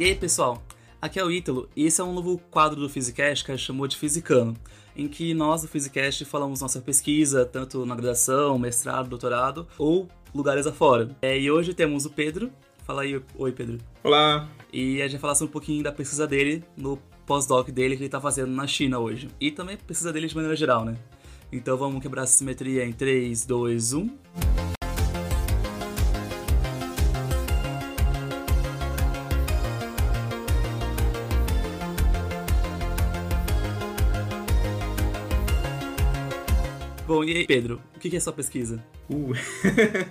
E aí, pessoal? Aqui é o Ítalo e esse é um novo quadro do Physicast que a gente chamou de Fisicano, em que nós do Physicast falamos nossa pesquisa, tanto na graduação, mestrado, doutorado ou lugares afora. É, e hoje temos o Pedro. Fala aí, oi Pedro. Olá. E a gente vai falar um pouquinho da pesquisa dele no pós-doc dele que ele tá fazendo na China hoje. E também pesquisa dele de maneira geral, né? Então vamos quebrar essa simetria em 3, 2, 1. Bom, e aí, Pedro, o que é sua pesquisa? Uh.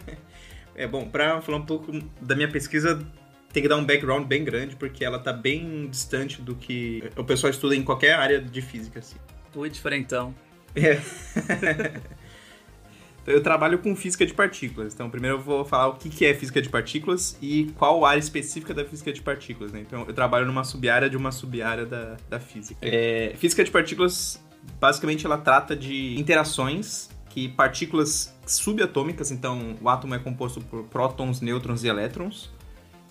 é bom, pra falar um pouco da minha pesquisa, tem que dar um background bem grande, porque ela tá bem distante do que o pessoal estuda em qualquer área de física, assim. Ui, diferentão. É. eu trabalho com física de partículas. Então, primeiro eu vou falar o que é física de partículas e qual área específica da física de partículas. Né? Então, eu trabalho numa sub-área de uma sub-área da, da física. É, física de partículas basicamente ela trata de interações que partículas subatômicas, então o átomo é composto por prótons, nêutrons e elétrons,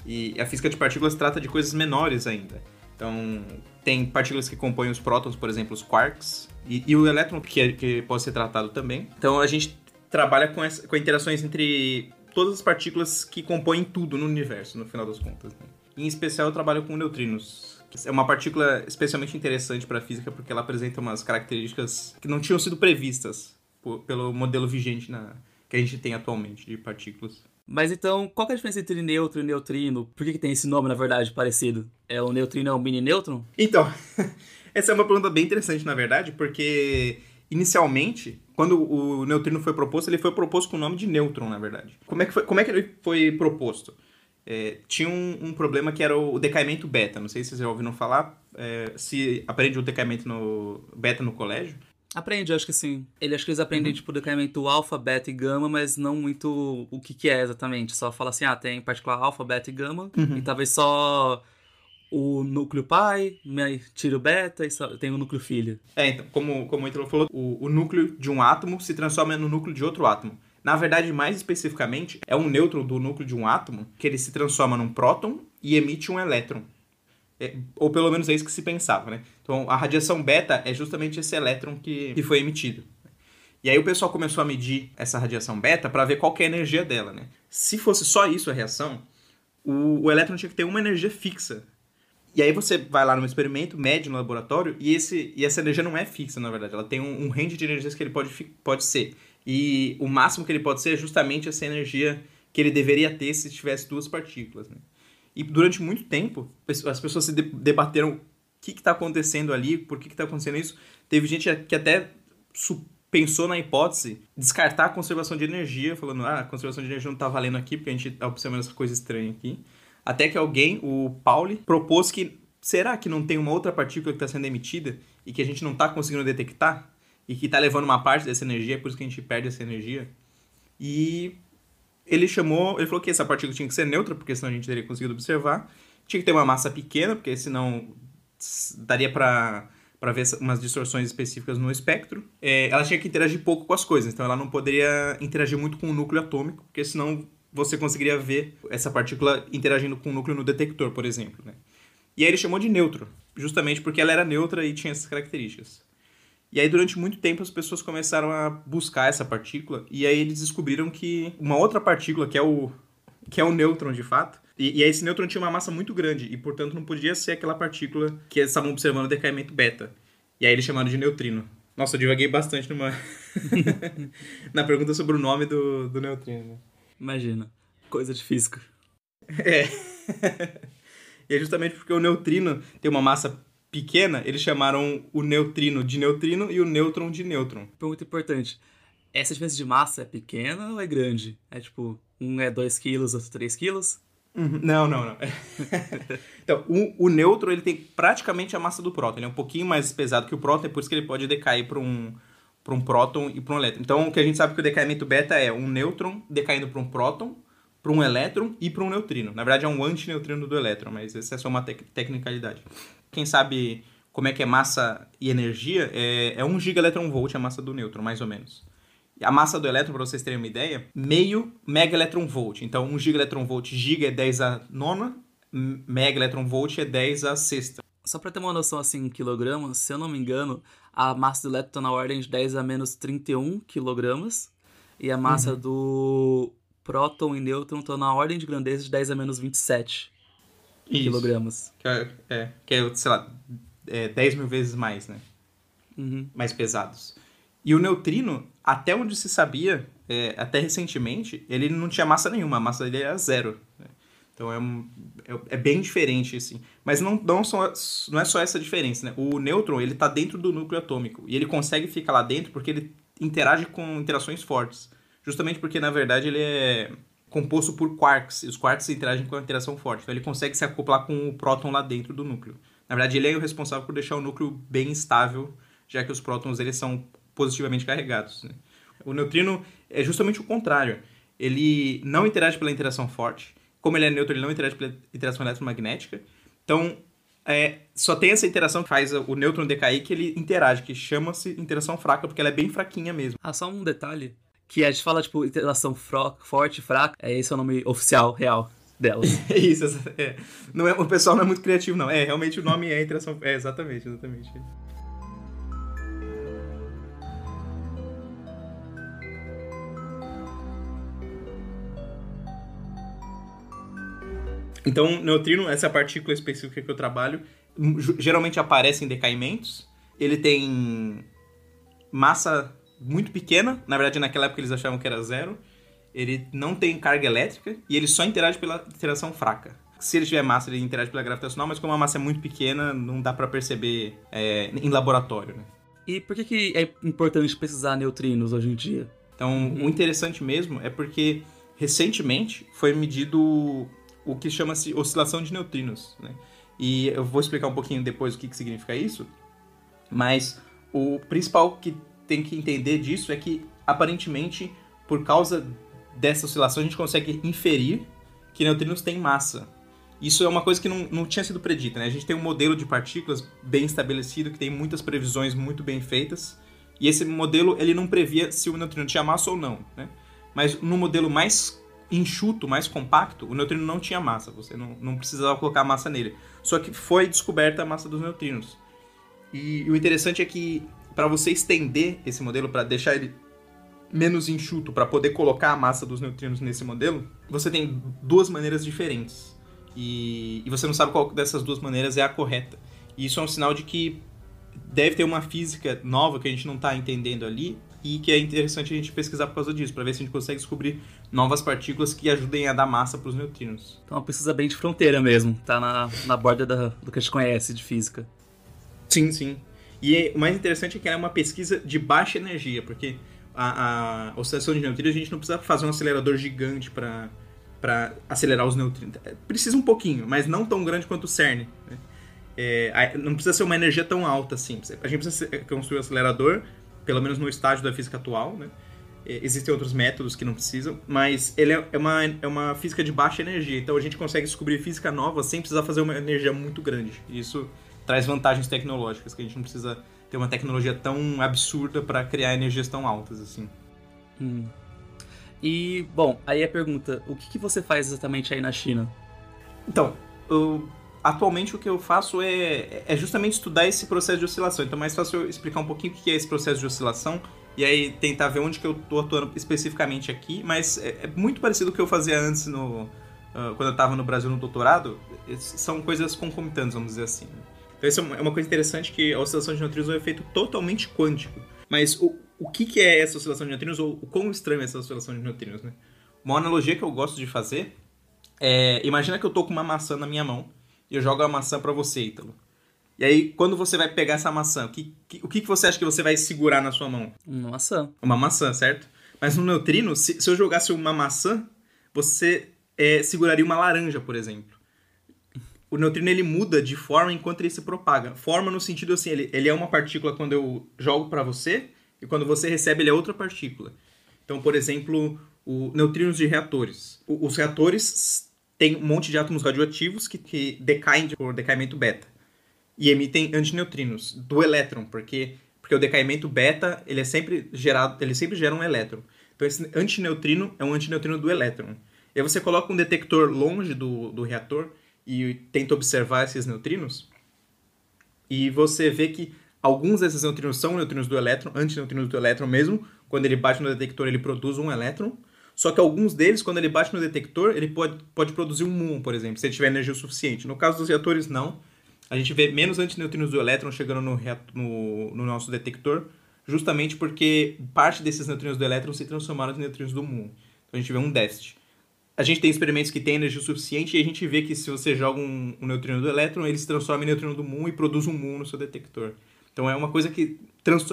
e a física de partículas trata de coisas menores ainda. Então, tem partículas que compõem os prótons, por exemplo, os quarks, e, e o elétron, que, é, que pode ser tratado também. Então, a gente trabalha com, essa, com interações entre todas as partículas que compõem tudo no universo, no final das contas. Né? Em especial, eu trabalho com neutrinos, é uma partícula especialmente interessante para a física porque ela apresenta umas características que não tinham sido previstas por, pelo modelo vigente na, que a gente tem atualmente de partículas. Mas então, qual é a diferença entre nêutron e neutrino? Por que, que tem esse nome, na verdade, parecido? É o neutrino é um mini nêutron? Então, essa é uma pergunta bem interessante, na verdade, porque inicialmente, quando o neutrino foi proposto, ele foi proposto com o nome de nêutron, na verdade. Como é que, foi, como é que ele foi proposto? É, tinha um, um, problema que era o decaimento beta. Não sei se vocês já ouviram falar. É, se aprende o decaimento no, beta no colégio. Aprende, acho que sim. Ele acho que eles aprendem, uhum. tipo, decaimento alfa, beta e gama, mas não muito o que, que é exatamente. Só fala assim, ah, tem particular alfa, beta e gama, uhum. e talvez só o núcleo pai, tira o beta e só tem o núcleo filho. É, então, como, como o Ítalo falou, o, o núcleo de um átomo se transforma no núcleo de outro átomo. Na verdade, mais especificamente, é um nêutron do núcleo de um átomo que ele se transforma num próton e emite um elétron. É, ou pelo menos é isso que se pensava, né? Então, a radiação beta é justamente esse elétron que, que foi emitido. E aí o pessoal começou a medir essa radiação beta para ver qual é a energia dela, né? Se fosse só isso a reação, o, o elétron tinha que ter uma energia fixa. E aí você vai lá no experimento, mede no laboratório, e, esse, e essa energia não é fixa, na verdade. Ela tem um, um range de energias que ele pode, pode ser. E o máximo que ele pode ser é justamente essa energia que ele deveria ter se tivesse duas partículas. Né? E durante muito tempo, as pessoas se debateram o que está acontecendo ali, por que está acontecendo isso. Teve gente que até pensou na hipótese descartar a conservação de energia, falando, ah, a conservação de energia não está valendo aqui, porque a gente está observando essa coisa estranha aqui. Até que alguém, o Pauli, propôs que será que não tem uma outra partícula que está sendo emitida e que a gente não está conseguindo detectar? E que está levando uma parte dessa energia, é por isso que a gente perde essa energia. E ele chamou, ele falou que essa partícula tinha que ser neutra, porque senão a gente teria conseguido observar. Tinha que ter uma massa pequena, porque senão daria para para ver umas distorções específicas no espectro. É, ela tinha que interagir pouco com as coisas, então ela não poderia interagir muito com o núcleo atômico, porque senão você conseguiria ver essa partícula interagindo com o núcleo no detector, por exemplo. Né? E aí ele chamou de neutro, justamente porque ela era neutra e tinha essas características. E aí, durante muito tempo, as pessoas começaram a buscar essa partícula, e aí eles descobriram que uma outra partícula, que é o, que é o nêutron de fato, e, e aí esse nêutron tinha uma massa muito grande, e portanto não podia ser aquela partícula que eles estavam observando o decaimento beta. E aí eles chamaram de neutrino. Nossa, eu divaguei bastante numa... na pergunta sobre o nome do, do neutrino. Né? Imagina, coisa de física. É. e é justamente porque o neutrino tem uma massa pequena, eles chamaram o neutrino de neutrino e o nêutron de nêutron. Pergunta importante. Essa diferença de massa é pequena ou é grande? É tipo, um é 2 quilos, outro 3 quilos? Uhum. Não, não, não. então, o, o nêutron ele tem praticamente a massa do próton. Ele é um pouquinho mais pesado que o próton, é por isso que ele pode decair para um, para um próton e para um elétron. Então, o que a gente sabe que o decaimento beta é um nêutron decaindo para um próton, para um elétron e para um neutrino. Na verdade, é um antineutrino do elétron, mas essa é só uma tec tecnicalidade. Quem sabe como é que é massa e energia, é, é 1 gigaelectronvolt a massa do nêutron, mais ou menos. A massa do elétron, para vocês terem uma ideia, meio mega electron volt. Então, 1 gigaelectronvolt, giga é 10 a nona, mega electron volt é 10 a sexta. Só para ter uma noção assim em quilogramas, se eu não me engano, a massa do elétron tá na ordem de 10 a menos 31 quilogramas e a massa uhum. do próton e nêutron estão na ordem de grandeza de 10 a menos 27 Isso. quilogramas. Que é, é, que é, sei lá, é 10 mil vezes mais, né? Uhum. Mais pesados. E o neutrino, até onde se sabia, é, até recentemente, ele não tinha massa nenhuma, a massa dele era zero. Né? Então é, um, é, é, bem diferente, assim. Mas não, não, só, não é só essa diferença, né? O nêutron, ele tá dentro do núcleo atômico. E ele consegue ficar lá dentro porque ele interage com interações fortes. Justamente porque, na verdade, ele é composto por quarks. E os quarks interagem com a interação forte. Então ele consegue se acoplar com o próton lá dentro do núcleo. Na verdade, ele é o responsável por deixar o núcleo bem estável, já que os prótons eles são positivamente carregados. Né? O neutrino é justamente o contrário. Ele não interage pela interação forte. Como ele é neutro, ele não interage pela interação eletromagnética. Então, é, só tem essa interação que faz o nêutron decair que ele interage, que chama-se interação fraca, porque ela é bem fraquinha mesmo. Ah, só um detalhe. Que a gente fala, tipo, interação forte, fraca. É esse é o nome oficial, real dela. É isso, é. Não é, o pessoal não é muito criativo, não. É, realmente o nome é interação. É, exatamente, exatamente. Então, neutrino, essa partícula específica que eu trabalho, geralmente aparece em decaimentos. Ele tem massa muito pequena, na verdade naquela época eles achavam que era zero. Ele não tem carga elétrica e ele só interage pela interação fraca. Se ele tiver massa, ele interage pela gravitacional, mas como a massa é muito pequena, não dá para perceber é, em laboratório. Né? E por que, que é importante pesquisar neutrinos hoje em dia? Então, uhum. o interessante mesmo é porque recentemente foi medido o que chama-se oscilação de neutrinos. Né? E eu vou explicar um pouquinho depois o que, que significa isso, mas o principal que tem que entender disso é que, aparentemente, por causa dessa oscilação, a gente consegue inferir que neutrinos têm massa. Isso é uma coisa que não, não tinha sido predita, né? A gente tem um modelo de partículas bem estabelecido, que tem muitas previsões muito bem feitas, e esse modelo ele não previa se o neutrino tinha massa ou não, né? Mas no modelo mais enxuto, mais compacto, o neutrino não tinha massa, você não, não precisava colocar massa nele. Só que foi descoberta a massa dos neutrinos. E, e o interessante é que para você estender esse modelo, para deixar ele menos enxuto, para poder colocar a massa dos neutrinos nesse modelo, você tem duas maneiras diferentes. E, e você não sabe qual dessas duas maneiras é a correta. E isso é um sinal de que deve ter uma física nova que a gente não está entendendo ali e que é interessante a gente pesquisar por causa disso, para ver se a gente consegue descobrir novas partículas que ajudem a dar massa para os neutrinos. Então, é uma pesquisa bem de fronteira mesmo, tá na, na borda da, do que a gente conhece de física. Sim, sim. E é, o mais interessante é que ela é uma pesquisa de baixa energia, porque a, a oscilação de neutrinos a gente não precisa fazer um acelerador gigante para para acelerar os neutrinos. É, precisa um pouquinho, mas não tão grande quanto o CERN. Né? É, não precisa ser uma energia tão alta assim. A gente precisa construir um acelerador pelo menos no estágio da física atual, né? Existem outros métodos que não precisam, mas ele é, é uma, é uma física de baixa energia, então a gente consegue descobrir física nova sem precisar fazer uma energia muito grande. Isso traz vantagens tecnológicas, que a gente não precisa ter uma tecnologia tão absurda para criar energias tão altas assim. Hum. E, bom, aí a pergunta, o que, que você faz exatamente aí na China? Então, eu atualmente o que eu faço é, é justamente estudar esse processo de oscilação. Então é mais fácil eu explicar um pouquinho o que é esse processo de oscilação e aí tentar ver onde que eu estou atuando especificamente aqui. Mas é, é, muito parecido com o que eu fazia antes no, uh, quando eu estava no Brasil no doutorado. São coisas concomitantes, vamos dizer assim. Então isso é uma coisa interessante que a oscilação de neutrinos é um efeito totalmente quântico. Mas o, o que, que é essa oscilação de neutrinos ou o quão estranho é essa oscilação de neutrinos, né? Uma analogia que eu gosto de fazer é... Imagina que eu estou com uma maçã na minha mão e eu jogo a maçã para você, Ítalo. E aí, quando você vai pegar essa maçã, o que, que, o que você acha que você vai segurar na sua mão? Uma maçã. Uma maçã, certo? Mas no neutrino, se, se eu jogasse uma maçã, você é, seguraria uma laranja, por exemplo. O neutrino ele muda de forma enquanto ele se propaga. Forma no sentido assim, ele, ele é uma partícula quando eu jogo para você, e quando você recebe, ele é outra partícula. Então, por exemplo, o neutrinos de reatores. O, os reatores tem um monte de átomos radioativos que, que decaem por decaimento beta e emitem antineutrinos do elétron, porque porque o decaimento beta ele é sempre gerado, ele sempre gera um elétron. Então esse antineutrino é um antineutrino do elétron. E aí você coloca um detector longe do, do reator e tenta observar esses neutrinos. E você vê que alguns desses neutrinos são neutrinos do elétron, antineutrinos do elétron mesmo. Quando ele bate no detector, ele produz um elétron. Só que alguns deles, quando ele bate no detector, ele pode, pode produzir um muon, por exemplo, se ele tiver energia suficiente. No caso dos reatores, não. A gente vê menos antineutrinos do elétron chegando no, no, no nosso detector, justamente porque parte desses neutrinos do elétron se transformaram em neutrinos do muon. Então a gente vê um déficit. A gente tem experimentos que têm energia suficiente e a gente vê que se você joga um, um neutrino do elétron, ele se transforma em neutrino do muon e produz um muon no seu detector. Então é uma coisa que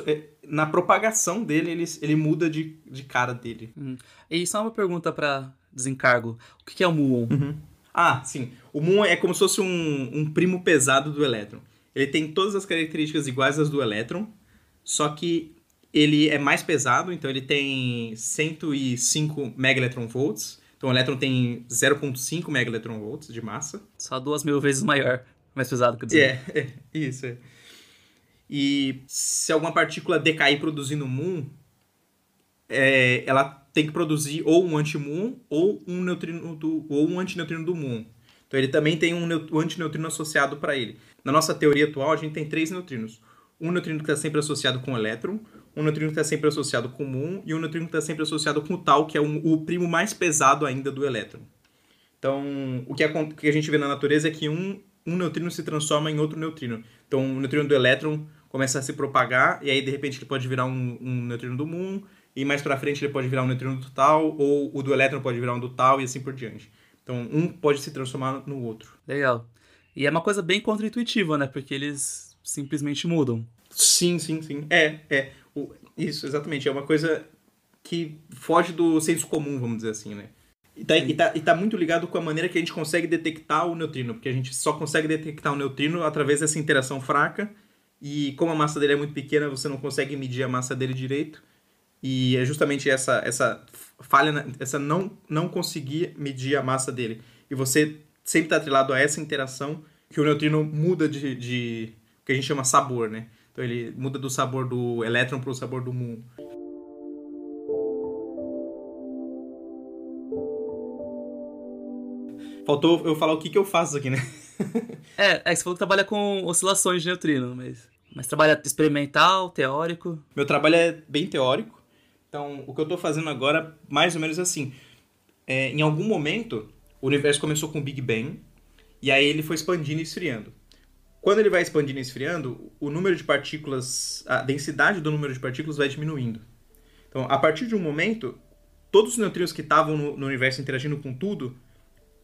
é, na propagação dele ele, ele muda de, de cara dele. Hum. E só uma pergunta para desencargo: o que é o muon? Uhum. Ah, sim. O muon é como se fosse um, um primo pesado do elétron. Ele tem todas as características iguais às do elétron, só que ele é mais pesado, então ele tem 105 megaelectronvolts. Então o elétron tem 0,5 megaelectronvolts de massa. Só duas mil vezes maior, mais pesado, quer dizer. É, é isso. É. E se alguma partícula decair produzindo muon, é, ela tem que produzir ou um antimuon ou um neutrino do, ou um antineutrino do muon. Então ele também tem um, um antineutrino associado para ele. Na nossa teoria atual, a gente tem três neutrinos. Um neutrino que está sempre associado com o elétron, um neutrino que está sempre associado com o muon e um neutrino que está sempre associado com o tal, que é um, o primo mais pesado ainda do elétron. Então, o que a, o que a gente vê na natureza é que um, um neutrino se transforma em outro neutrino. Então, o neutrino do elétron começa a se propagar, e aí de repente ele pode virar um, um neutrino do muon, e mais para frente ele pode virar um neutrino do tal, ou o do elétron pode virar um do tal, e assim por diante. Então, um pode se transformar no outro. Legal. E é uma coisa bem contra-intuitiva, né? Porque eles simplesmente mudam. Sim, sim, sim. É, é. O, isso, exatamente. É uma coisa que foge do senso comum, vamos dizer assim, né? E tá, e, tá, e tá muito ligado com a maneira que a gente consegue detectar o neutrino, porque a gente só consegue detectar o neutrino através dessa interação fraca e como a massa dele é muito pequena, você não consegue medir a massa dele direito. E é justamente essa, essa falha, essa não, não conseguir medir a massa dele. E você sempre está atrelado a essa interação que o neutrino muda de, de que a gente chama sabor, né? Então ele muda do sabor do elétron para o sabor do muon. Faltou eu falar o que, que eu faço aqui, né? é, é que você falou que trabalha com oscilações de neutrino, mas... Mas trabalha experimental, teórico? Meu trabalho é bem teórico. Então, o que eu estou fazendo agora, mais ou menos assim. É, em algum momento, o universo começou com o Big Bang, e aí ele foi expandindo e esfriando. Quando ele vai expandindo e esfriando, o número de partículas, a densidade do número de partículas vai diminuindo. Então, a partir de um momento, todos os neutrinos que estavam no, no, universo interagindo com tudo,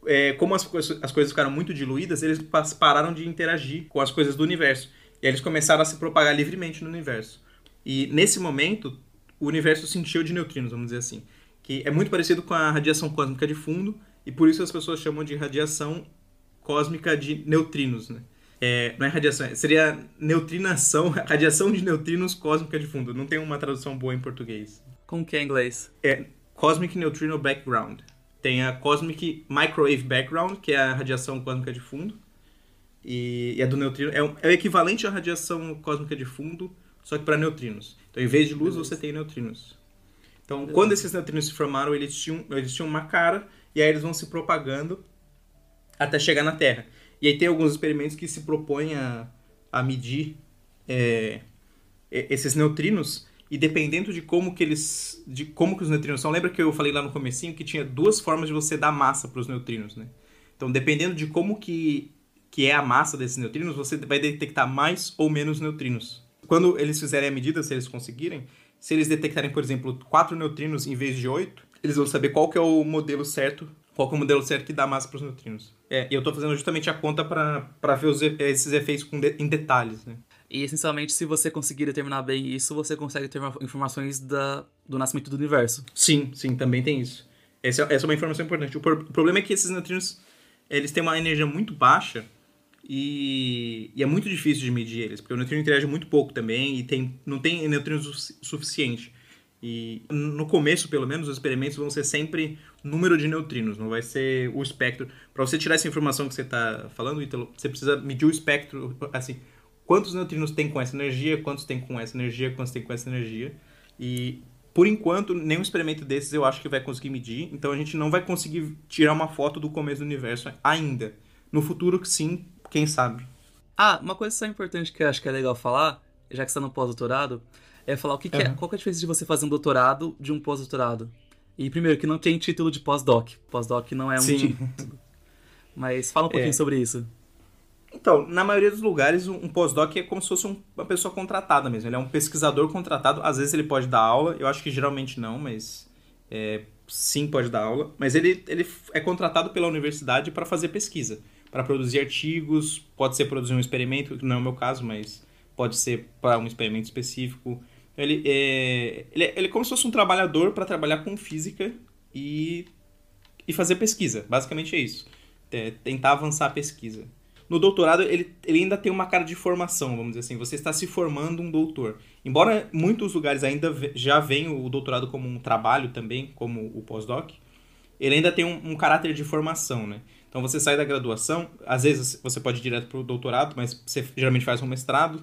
é, como as, as coisas ficaram muito diluídas, eles pararam de interagir com as coisas do universo. E aí eles começaram a se propagar livremente no universo. E nesse momento, o universo se encheu de neutrinos, vamos dizer assim. Que é muito parecido com a radiação cósmica de fundo, e por isso as pessoas chamam de radiação cósmica de neutrinos, né? É, não é radiação, seria neutrinação, radiação de neutrinos cósmica de fundo. Não tem uma tradução boa em português. Como que é em inglês? É Cosmic Neutrino Background. Tem a Cosmic Microwave Background, que é a radiação cósmica de fundo. E, e a do neutrino é, é o equivalente à radiação cósmica de fundo, só que para neutrinos. Então, em vez de luz, Beleza. você tem neutrinos. Então, Beleza. quando esses neutrinos se formaram, eles tinham, eles tinham uma cara, e aí eles vão se propagando até chegar na Terra. E aí tem alguns experimentos que se propõem a, a medir é, esses neutrinos, e dependendo de como que eles. de como que os neutrinos são. Lembra que eu falei lá no comecinho que tinha duas formas de você dar massa para os neutrinos, né? Então, dependendo de como que que é a massa desses neutrinos, você vai detectar mais ou menos neutrinos. Quando eles fizerem a medida, se eles conseguirem, se eles detectarem, por exemplo, quatro neutrinos em vez de oito, eles vão saber qual que é o modelo certo, qual que é o modelo certo que dá massa para os neutrinos. É, e eu estou fazendo justamente a conta para ver os, esses efeitos de, em detalhes, né? E essencialmente, se você conseguir determinar bem isso, você consegue ter informações da, do nascimento do universo. Sim, sim, também tem isso. Essa, essa é uma informação importante. O, o problema é que esses neutrinos eles têm uma energia muito baixa e, e, é muito difícil de medir eles, porque o neutrino interage muito pouco também e tem, não tem neutrino su suficiente. E no começo, pelo menos, os experimentos vão ser sempre número de neutrinos, não vai ser o espectro. Para você tirar essa informação que você está falando, Ítalo, você precisa medir o espectro, assim, quantos neutrinos tem com essa energia, quantos tem com essa energia, quantos tem com essa energia. E por enquanto, nenhum experimento desses eu acho que vai conseguir medir, então a gente não vai conseguir tirar uma foto do começo do universo ainda. no futuro, sim, quem sabe. Ah, uma coisa só importante que eu acho que é legal falar, já que está no pós-doutorado, é falar o que, que uhum. é, qual que é a diferença de você fazer um doutorado de um pós-doutorado. E primeiro, que não tem título de pós-doc. Pós-doc não é um sim. título. Mas fala um pouquinho é. sobre isso. Então, na maioria dos lugares, um pós-doc é como se fosse uma pessoa contratada mesmo. Ele é um pesquisador contratado. Às vezes ele pode dar aula, eu acho que geralmente não, mas é, sim pode dar aula. Mas ele, ele é contratado pela universidade para fazer pesquisa, para produzir artigos, pode ser produzir um experimento, que não é o meu caso, mas pode ser para um experimento específico. Ele é, ele é, ele é como se fosse um trabalhador para trabalhar com física e, e fazer pesquisa. Basicamente é isso. É, tentar avançar a pesquisa. No doutorado, ele, ele ainda tem uma cara de formação, vamos dizer assim. Você está se formando um doutor. Embora muitos lugares ainda já venham o doutorado como um trabalho também, como o pós-doc, ele ainda tem um, um, caráter de formação, né? Então você sai da graduação, às vezes você pode ir direto para o doutorado, mas você geralmente faz um mestrado,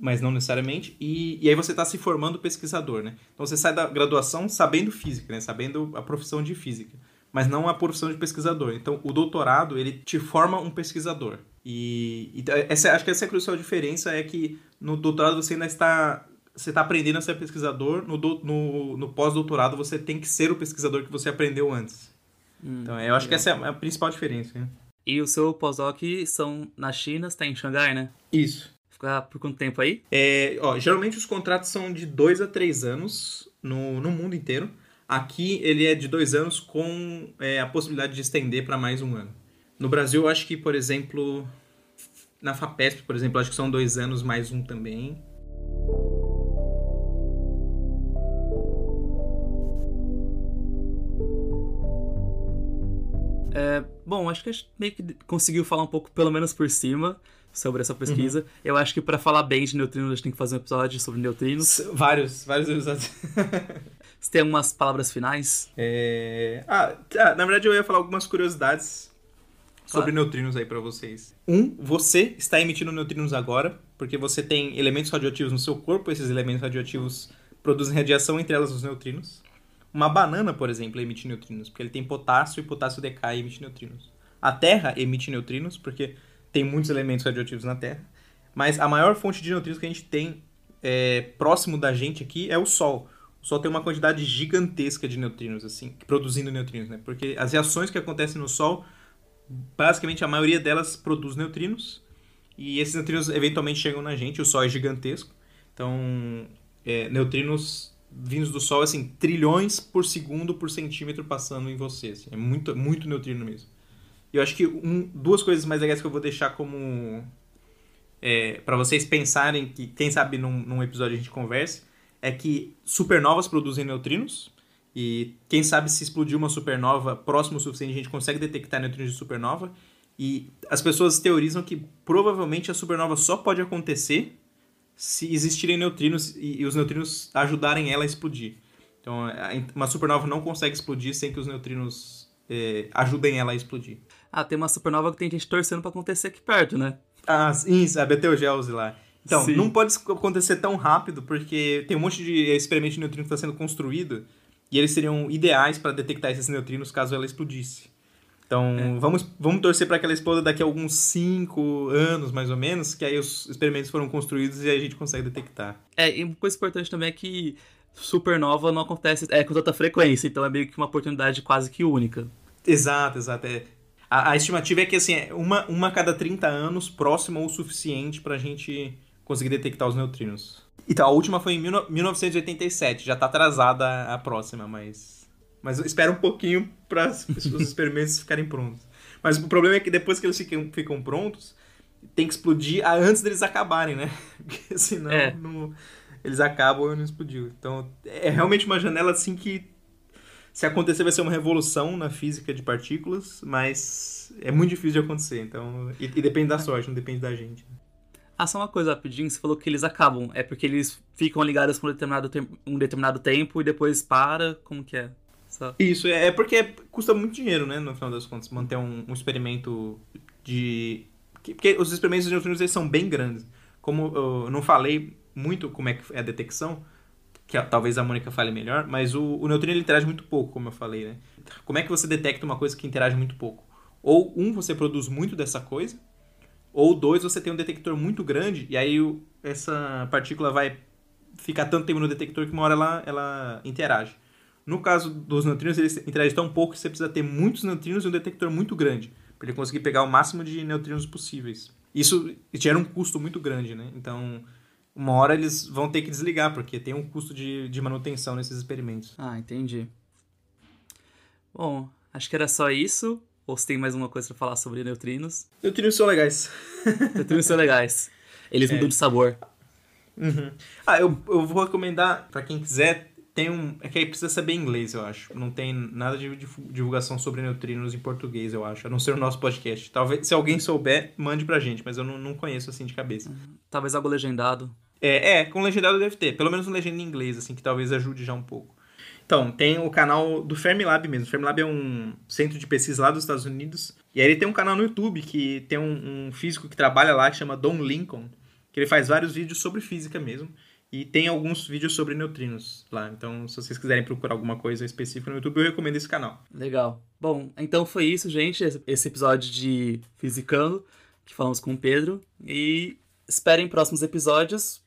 mas não necessariamente, e, e aí você está se formando pesquisador, né? Então você sai da graduação sabendo física, né? Sabendo a profissão de física mas não a profissão de pesquisador. Então, o doutorado, ele te forma um pesquisador. E, e essa, acho que essa é a crucial diferença, é que no doutorado você ainda está você está aprendendo a ser pesquisador, no, do, no, no pós-doutorado você tem que ser o pesquisador que você aprendeu antes. Hum, então, eu acho que essa é a principal diferença. Né? E o seu pós-doc são na China, está em Xangai, né? Isso. Ficar por quanto tempo aí? É, ó, geralmente os contratos são de dois a três anos no, no mundo inteiro. Aqui ele é de dois anos com é, a possibilidade de estender para mais um ano. No Brasil, eu acho que, por exemplo, na FAPESP, por exemplo, acho que são dois anos mais um também. É, bom, acho que a gente meio que conseguiu falar um pouco, pelo menos por cima, sobre essa pesquisa. Uhum. Eu acho que para falar bem de neutrinos, a gente tem que fazer um episódio sobre neutrinos. Vários, vários episódios. Você tem algumas palavras finais? É... Ah, tá, na verdade eu ia falar algumas curiosidades sobre claro. neutrinos aí para vocês. Um, você está emitindo neutrinos agora, porque você tem elementos radioativos no seu corpo, esses elementos radioativos produzem radiação, entre elas os neutrinos. Uma banana, por exemplo, emite neutrinos, porque ele tem potássio e potássio decai e emite neutrinos. A Terra emite neutrinos, porque tem muitos elementos radioativos na Terra. Mas a maior fonte de neutrinos que a gente tem é, próximo da gente aqui é o Sol o Sol tem uma quantidade gigantesca de neutrinos, assim, produzindo neutrinos, né? Porque as reações que acontecem no Sol, basicamente a maioria delas produz neutrinos, e esses neutrinos eventualmente chegam na gente, o Sol é gigantesco. Então, é, neutrinos vindos do Sol, assim, trilhões por segundo por centímetro passando em você. Assim, é muito, muito neutrino mesmo. Eu acho que um, duas coisas mais legais que eu vou deixar como. É, para vocês pensarem, que quem sabe num, num episódio a gente converse, é que supernovas produzem neutrinos. E quem sabe se explodir uma supernova próximo o suficiente, a gente consegue detectar neutrinos de supernova. E as pessoas teorizam que provavelmente a supernova só pode acontecer se existirem neutrinos e, e os neutrinos ajudarem ela a explodir. Então, uma supernova não consegue explodir sem que os neutrinos é, ajudem ela a explodir. Ah, tem uma supernova que tem gente torcendo para acontecer aqui perto, né? Ah, isso, a Betelgeuse lá. Então, Sim. não pode acontecer tão rápido, porque tem um monte de experimentos de neutrino que está sendo construído, e eles seriam ideais para detectar esses neutrinos caso ela explodisse. Então, é. vamos, vamos torcer para que ela exploda daqui a alguns 5 anos, mais ou menos, que aí os experimentos foram construídos e a gente consegue detectar. É, e uma coisa importante também é que supernova não acontece é, com tanta frequência, então é meio que uma oportunidade quase que única. Exato, exato. É, a, a estimativa é que assim, é uma, uma a cada 30 anos, próximo ou suficiente para a gente conseguir detectar os neutrinos. Então, a última foi em 1987, já está atrasada a próxima, mas. Mas espera um pouquinho para os experimentos ficarem prontos. Mas o problema é que depois que eles ficam, ficam prontos, tem que explodir antes deles acabarem, né? Porque senão é. não, eles acabam e não explodiu. Então, é realmente uma janela assim que se acontecer vai ser uma revolução na física de partículas, mas é muito difícil de acontecer. Então, e, e depende da sorte, não depende da gente. Ah, só uma coisa rapidinho, você falou que eles acabam. É porque eles ficam ligados por um determinado, um determinado tempo e depois para? Como que é? Só... Isso, é, é porque custa muito dinheiro, né, no final das contas, manter um, um experimento de... Porque os experimentos de neutrinos eles são bem grandes. Como eu não falei muito como é que é a detecção, que talvez a Mônica fale melhor, mas o, o neutrino ele interage muito pouco, como eu falei, né? Como é que você detecta uma coisa que interage muito pouco? Ou um, você produz muito dessa coisa, ou dois, você tem um detector muito grande e aí essa partícula vai ficar tanto tempo no detector que uma hora ela, ela interage. No caso dos neutrinos, eles interagem tão pouco que você precisa ter muitos neutrinos e um detector muito grande para ele conseguir pegar o máximo de neutrinos possíveis. Isso gera um custo muito grande, né? Então, uma hora eles vão ter que desligar, porque tem um custo de, de manutenção nesses experimentos. Ah, entendi. Bom, acho que era só isso. Ou se tem mais uma coisa para falar sobre neutrinos? Neutrinos são legais. neutrinos são legais. Eles é. mudam de sabor. Uhum. Ah, eu, eu vou recomendar para quem quiser. Tem um. É que aí precisa saber inglês, eu acho. Não tem nada de divulgação sobre neutrinos em português, eu acho. A não ser o nosso podcast. Talvez, se alguém souber, mande pra gente, mas eu não, não conheço assim de cabeça. Uhum. Talvez algo legendado. É, é, com legendado deve ter. Pelo menos um legenda em inglês, assim, que talvez ajude já um pouco. Então, tem o canal do Fermilab mesmo. O Fermilab é um centro de pesquisa lá dos Estados Unidos. E aí ele tem um canal no YouTube que tem um, um físico que trabalha lá que chama Don Lincoln, que ele faz vários vídeos sobre física mesmo. E tem alguns vídeos sobre neutrinos lá. Então, se vocês quiserem procurar alguma coisa específica no YouTube, eu recomendo esse canal. Legal. Bom, então foi isso, gente. Esse episódio de Fisicando, que falamos com o Pedro. E esperem próximos episódios,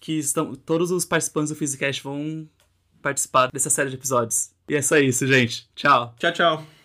que estão todos os participantes do Physicast vão participar dessa série de episódios. E é só isso, gente. Tchau. Tchau, tchau.